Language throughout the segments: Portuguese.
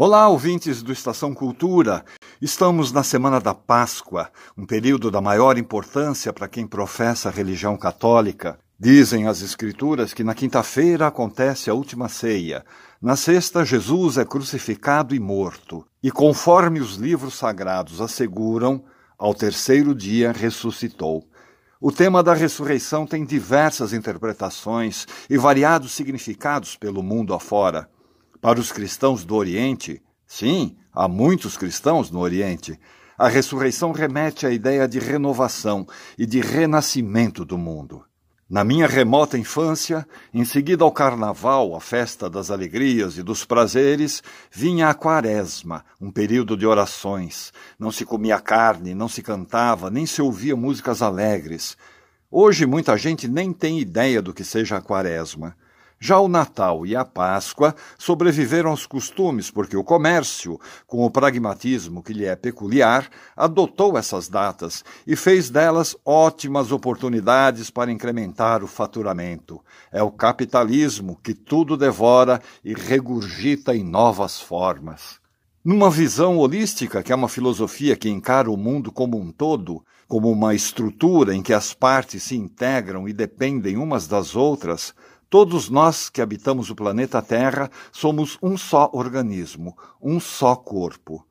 Olá, ouvintes do Estação Cultura. Estamos na semana da Páscoa, um período da maior importância para quem professa a religião católica. Dizem as Escrituras que na quinta-feira acontece a última ceia. Na sexta, Jesus é crucificado e morto. E conforme os livros sagrados asseguram, ao terceiro dia ressuscitou. O tema da ressurreição tem diversas interpretações e variados significados pelo mundo afora. Para os cristãos do Oriente, sim, há muitos cristãos no Oriente, a ressurreição remete à ideia de renovação e de renascimento do mundo. Na minha remota infância, em seguida ao carnaval, a festa das alegrias e dos prazeres, vinha a quaresma, um período de orações. Não se comia carne, não se cantava, nem se ouvia músicas alegres. Hoje muita gente nem tem ideia do que seja a quaresma. Já o Natal e a Páscoa sobreviveram aos costumes porque o comércio, com o pragmatismo que lhe é peculiar, adotou essas datas e fez delas ótimas oportunidades para incrementar o faturamento. É o capitalismo que tudo devora e regurgita em novas formas. Numa visão holística, que é uma filosofia que encara o mundo como um todo, como uma estrutura em que as partes se integram e dependem umas das outras, Todos nós que habitamos o planeta Terra somos um só organismo, um só corpo.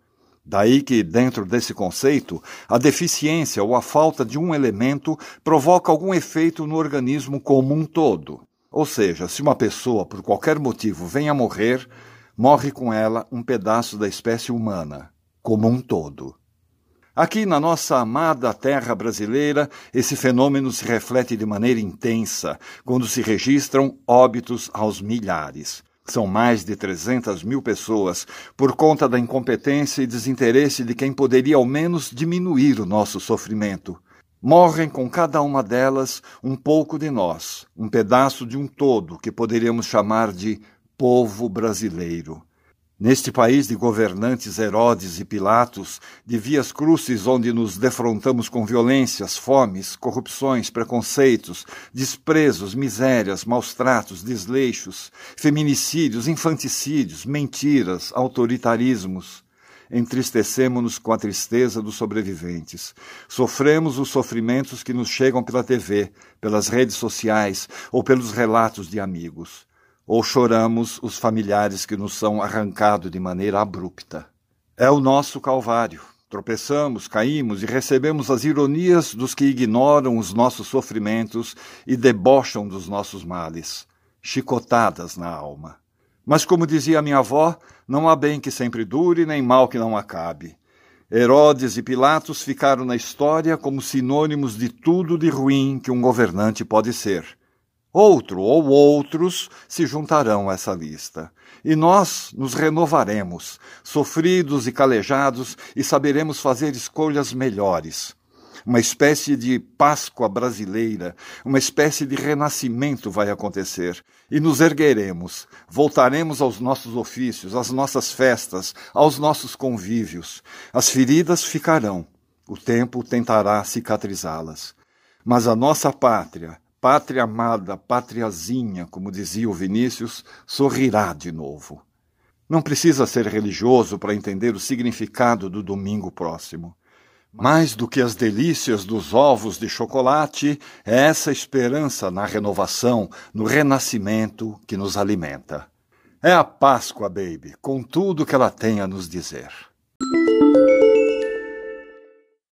Daí que, dentro desse conceito, a deficiência ou a falta de um elemento provoca algum efeito no organismo como um todo. Ou seja, se uma pessoa, por qualquer motivo, vem a morrer, morre com ela um pedaço da espécie humana, como um todo. Aqui na nossa amada terra brasileira, esse fenômeno se reflete de maneira intensa quando se registram óbitos aos milhares. São mais de 300 mil pessoas por conta da incompetência e desinteresse de quem poderia ao menos diminuir o nosso sofrimento. Morrem com cada uma delas um pouco de nós, um pedaço de um todo que poderíamos chamar de povo brasileiro. Neste país de governantes Herodes e Pilatos, de vias crucis onde nos defrontamos com violências, fomes, corrupções, preconceitos, desprezos, misérias, maus tratos, desleixos, feminicídios, infanticídios, mentiras, autoritarismos, entristecemos-nos com a tristeza dos sobreviventes. Sofremos os sofrimentos que nos chegam pela TV, pelas redes sociais ou pelos relatos de amigos ou choramos os familiares que nos são arrancados de maneira abrupta. É o nosso calvário. Tropeçamos, caímos e recebemos as ironias dos que ignoram os nossos sofrimentos e debocham dos nossos males. Chicotadas na alma. Mas, como dizia minha avó, não há bem que sempre dure, nem mal que não acabe. Herodes e Pilatos ficaram na história como sinônimos de tudo de ruim que um governante pode ser. Outro ou outros se juntarão a essa lista. E nós nos renovaremos, sofridos e calejados, e saberemos fazer escolhas melhores. Uma espécie de Páscoa brasileira, uma espécie de renascimento vai acontecer. E nos ergueremos, voltaremos aos nossos ofícios, às nossas festas, aos nossos convívios. As feridas ficarão, o tempo tentará cicatrizá-las. Mas a nossa pátria, Pátria amada, pátriazinha, como dizia o Vinícius, sorrirá de novo. Não precisa ser religioso para entender o significado do domingo próximo. Mais do que as delícias dos ovos de chocolate, é essa esperança na renovação, no renascimento que nos alimenta. É a Páscoa, baby, com tudo que ela tem a nos dizer.